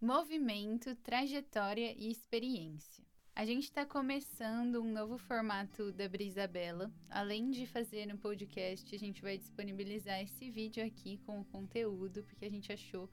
movimento, trajetória e experiência. A gente está começando um novo formato da Brisabela. Além de fazer no podcast, a gente vai disponibilizar esse vídeo aqui com o conteúdo, porque a gente achou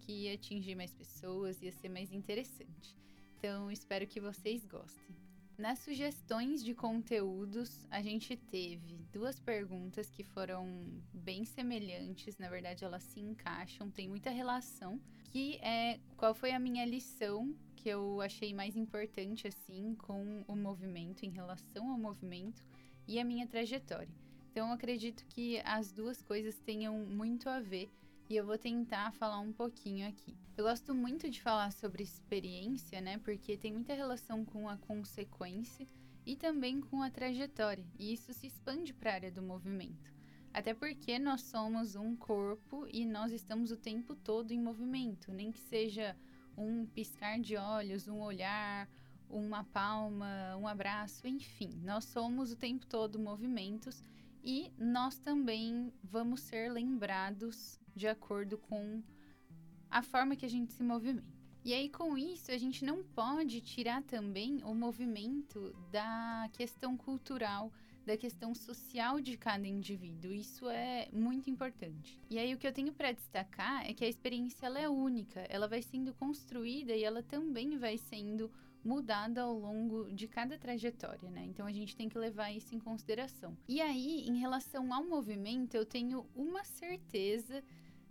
que ia atingir mais pessoas, ia ser mais interessante. Então, espero que vocês gostem. Nas sugestões de conteúdos, a gente teve duas perguntas que foram bem semelhantes, na verdade elas se encaixam, tem muita relação, que é qual foi a minha lição que eu achei mais importante assim com o movimento em relação ao movimento e a minha trajetória. Então eu acredito que as duas coisas tenham muito a ver e eu vou tentar falar um pouquinho aqui. Eu gosto muito de falar sobre experiência, né? Porque tem muita relação com a consequência e também com a trajetória, e isso se expande para a área do movimento. Até porque nós somos um corpo e nós estamos o tempo todo em movimento, nem que seja um piscar de olhos, um olhar, uma palma, um abraço, enfim, nós somos o tempo todo movimentos e nós também vamos ser lembrados de acordo com a forma que a gente se movimenta. E aí, com isso, a gente não pode tirar também o movimento da questão cultural, da questão social de cada indivíduo. Isso é muito importante. E aí, o que eu tenho para destacar é que a experiência ela é única, ela vai sendo construída e ela também vai sendo mudada ao longo de cada trajetória, né? Então a gente tem que levar isso em consideração. E aí, em relação ao movimento, eu tenho uma certeza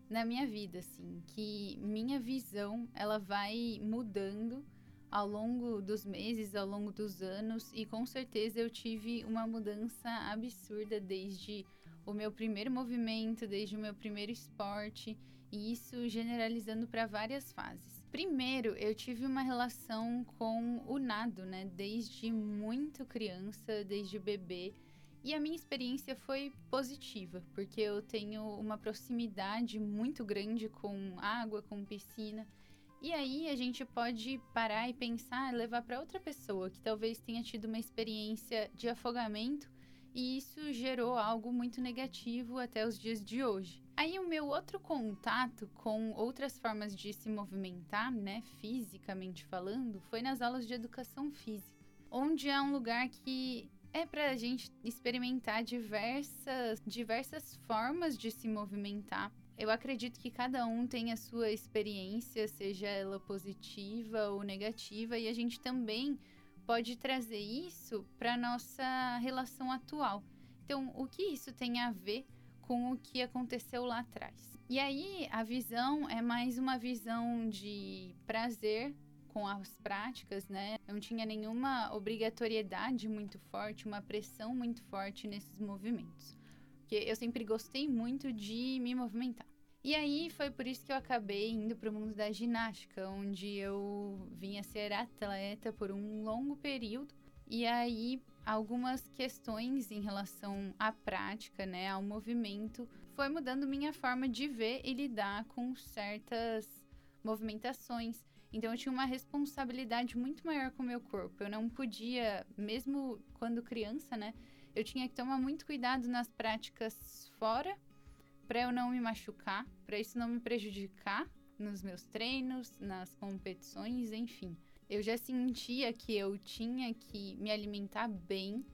na minha vida, assim, que minha visão ela vai mudando ao longo dos meses, ao longo dos anos, e com certeza eu tive uma mudança absurda desde o meu primeiro movimento, desde o meu primeiro esporte, e isso generalizando para várias fases. Primeiro, eu tive uma relação com o nado, né, desde muito criança, desde bebê. E a minha experiência foi positiva, porque eu tenho uma proximidade muito grande com água, com piscina. E aí a gente pode parar e pensar, levar para outra pessoa que talvez tenha tido uma experiência de afogamento e isso gerou algo muito negativo até os dias de hoje. Aí o meu outro contato com outras formas de se movimentar, né, fisicamente falando, foi nas aulas de educação física, onde é um lugar que é para a gente experimentar diversas, diversas formas de se movimentar. Eu acredito que cada um tem a sua experiência, seja ela positiva ou negativa, e a gente também pode trazer isso para nossa relação atual. Então, o que isso tem a ver com o que aconteceu lá atrás? E aí, a visão é mais uma visão de prazer com as práticas, né? Não tinha nenhuma obrigatoriedade muito forte, uma pressão muito forte nesses movimentos. Porque eu sempre gostei muito de me movimentar. E aí foi por isso que eu acabei indo para o mundo da ginástica, onde eu vinha ser atleta por um longo período. E aí algumas questões em relação à prática, né, ao movimento, foi mudando minha forma de ver e lidar com certas movimentações. Então eu tinha uma responsabilidade muito maior com o meu corpo. Eu não podia, mesmo quando criança, né? Eu tinha que tomar muito cuidado nas práticas fora para eu não me machucar, para isso não me prejudicar nos meus treinos, nas competições, enfim. Eu já sentia que eu tinha que me alimentar bem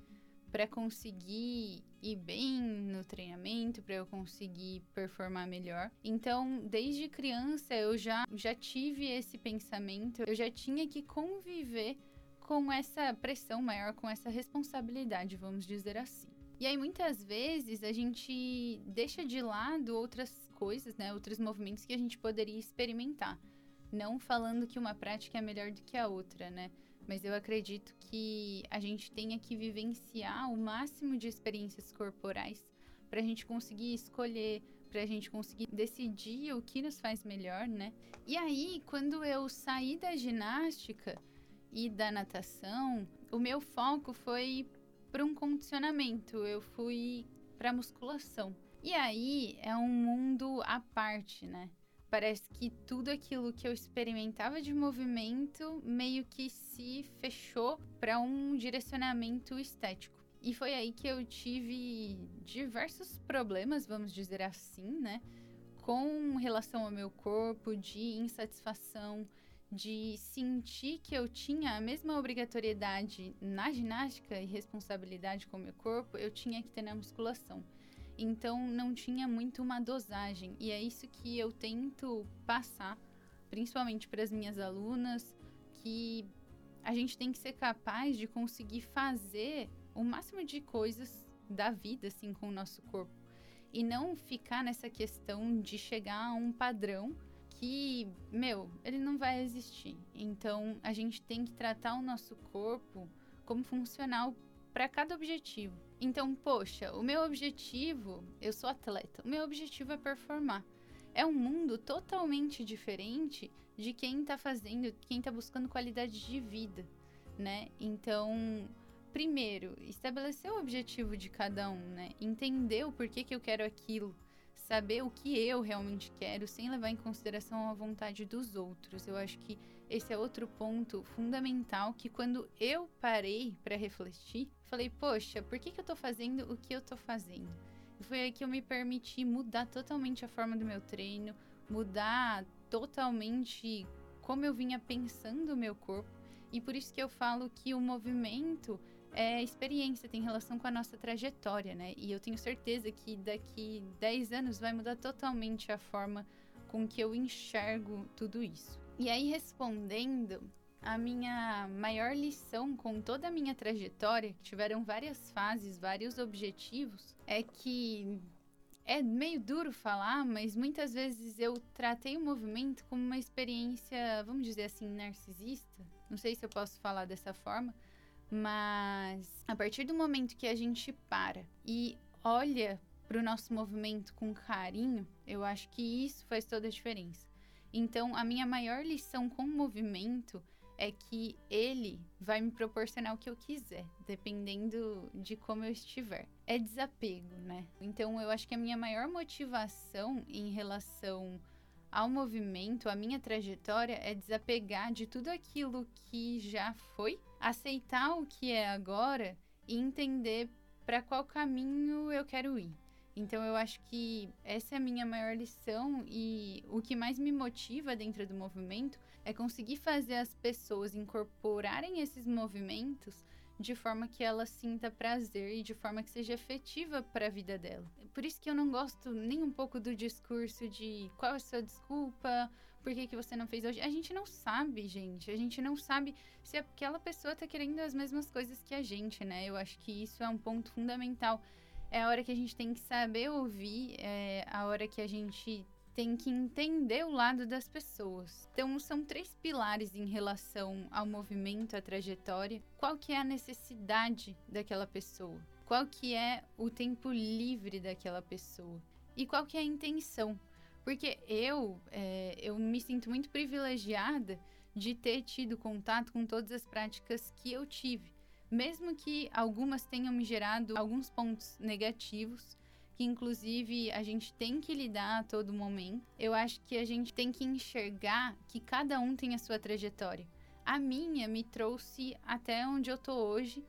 para conseguir ir bem no treinamento, para eu conseguir performar melhor. Então, desde criança eu já já tive esse pensamento, eu já tinha que conviver com essa pressão maior, com essa responsabilidade, vamos dizer assim. E aí muitas vezes a gente deixa de lado outras coisas, né, outros movimentos que a gente poderia experimentar. Não falando que uma prática é melhor do que a outra, né? Mas eu acredito que a gente tenha que vivenciar o máximo de experiências corporais para a gente conseguir escolher, para a gente conseguir decidir o que nos faz melhor, né? E aí, quando eu saí da ginástica e da natação, o meu foco foi para um condicionamento, eu fui para musculação. E aí é um mundo à parte, né? Parece que tudo aquilo que eu experimentava de movimento meio que se fechou para um direcionamento estético. E foi aí que eu tive diversos problemas, vamos dizer assim, né? com relação ao meu corpo, de insatisfação, de sentir que eu tinha a mesma obrigatoriedade na ginástica e responsabilidade com o meu corpo, eu tinha que ter na musculação. Então não tinha muito uma dosagem, e é isso que eu tento passar, principalmente para as minhas alunas, que a gente tem que ser capaz de conseguir fazer o máximo de coisas da vida assim com o nosso corpo e não ficar nessa questão de chegar a um padrão que, meu, ele não vai existir. Então, a gente tem que tratar o nosso corpo como funcional para cada objetivo. Então, poxa, o meu objetivo, eu sou atleta, o meu objetivo é performar. É um mundo totalmente diferente de quem está fazendo, quem está buscando qualidade de vida, né? Então, primeiro, estabelecer o objetivo de cada um, né? Entender o porquê que eu quero aquilo, saber o que eu realmente quero, sem levar em consideração a vontade dos outros. Eu acho que esse é outro ponto fundamental que quando eu parei para refletir, falei, poxa, por que, que eu tô fazendo o que eu tô fazendo? E foi aí que eu me permiti mudar totalmente a forma do meu treino, mudar totalmente como eu vinha pensando o meu corpo. E por isso que eu falo que o movimento é experiência, tem relação com a nossa trajetória, né? E eu tenho certeza que daqui 10 anos vai mudar totalmente a forma com que eu enxergo tudo isso. E aí, respondendo, a minha maior lição com toda a minha trajetória, que tiveram várias fases, vários objetivos, é que é meio duro falar, mas muitas vezes eu tratei o movimento como uma experiência, vamos dizer assim, narcisista. Não sei se eu posso falar dessa forma, mas a partir do momento que a gente para e olha para o nosso movimento com carinho, eu acho que isso faz toda a diferença. Então, a minha maior lição com o movimento é que ele vai me proporcionar o que eu quiser, dependendo de como eu estiver. É desapego, né? Então, eu acho que a minha maior motivação em relação ao movimento, a minha trajetória é desapegar de tudo aquilo que já foi aceitar o que é agora e entender para qual caminho eu quero ir. Então eu acho que essa é a minha maior lição e o que mais me motiva dentro do movimento é conseguir fazer as pessoas incorporarem esses movimentos de forma que ela sinta prazer e de forma que seja efetiva para a vida dela. Por isso que eu não gosto nem um pouco do discurso de qual é a sua desculpa, por que, que você não fez hoje? A gente não sabe, gente. A gente não sabe se aquela pessoa tá querendo as mesmas coisas que a gente, né? Eu acho que isso é um ponto fundamental. É a hora que a gente tem que saber ouvir, é a hora que a gente tem que entender o lado das pessoas. Então, são três pilares em relação ao movimento, à trajetória. Qual que é a necessidade daquela pessoa? Qual que é o tempo livre daquela pessoa? E qual que é a intenção? Porque eu, é, eu me sinto muito privilegiada de ter tido contato com todas as práticas que eu tive. Mesmo que algumas tenham me gerado alguns pontos negativos, que inclusive a gente tem que lidar a todo momento, eu acho que a gente tem que enxergar que cada um tem a sua trajetória. A minha me trouxe até onde eu tô hoje,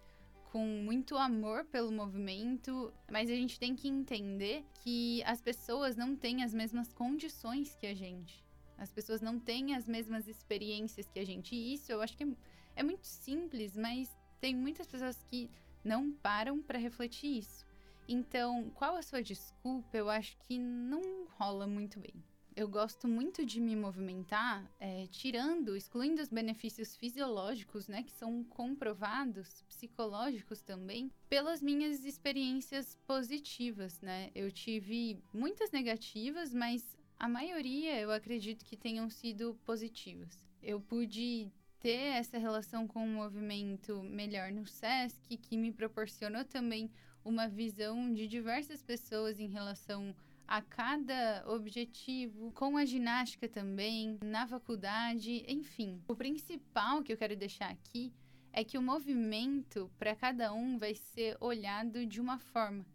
com muito amor pelo movimento, mas a gente tem que entender que as pessoas não têm as mesmas condições que a gente. As pessoas não têm as mesmas experiências que a gente. E isso eu acho que é, é muito simples, mas tem muitas pessoas que não param para refletir isso. Então, qual a sua desculpa? Eu acho que não rola muito bem eu gosto muito de me movimentar, é, tirando, excluindo os benefícios fisiológicos, né, que são comprovados, psicológicos também, pelas minhas experiências positivas, né? Eu tive muitas negativas, mas a maioria eu acredito que tenham sido positivas. Eu pude ter essa relação com o movimento melhor no SESC, que me proporcionou também uma visão de diversas pessoas em relação a cada objetivo, com a ginástica também, na faculdade, enfim. O principal que eu quero deixar aqui é que o movimento para cada um vai ser olhado de uma forma.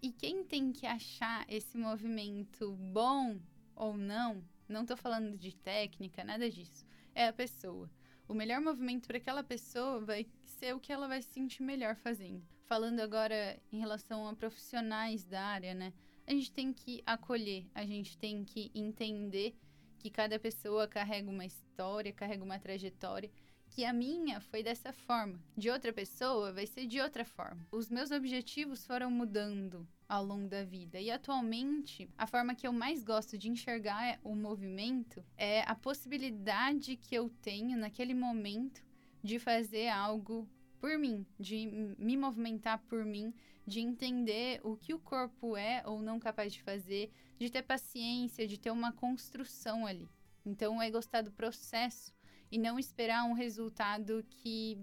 E quem tem que achar esse movimento bom ou não, não estou falando de técnica, nada disso, é a pessoa. O melhor movimento para aquela pessoa vai ser o que ela vai se sentir melhor fazendo. Falando agora em relação a profissionais da área, né? A gente tem que acolher, a gente tem que entender que cada pessoa carrega uma história, carrega uma trajetória, que a minha foi dessa forma, de outra pessoa vai ser de outra forma. Os meus objetivos foram mudando ao longo da vida e atualmente a forma que eu mais gosto de enxergar o movimento é a possibilidade que eu tenho naquele momento de fazer algo por mim, de me movimentar por mim, de entender o que o corpo é ou não capaz de fazer, de ter paciência, de ter uma construção ali. Então é gostar do processo e não esperar um resultado que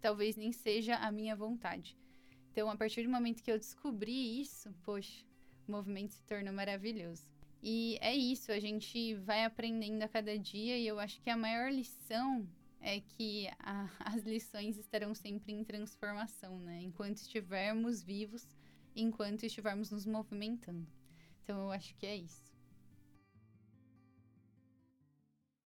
talvez nem seja a minha vontade. Então, a partir do momento que eu descobri isso, poxa, o movimento se tornou maravilhoso. E é isso, a gente vai aprendendo a cada dia e eu acho que a maior lição é que a, as lições estarão sempre em transformação, né? Enquanto estivermos vivos, enquanto estivermos nos movimentando. Então eu acho que é isso.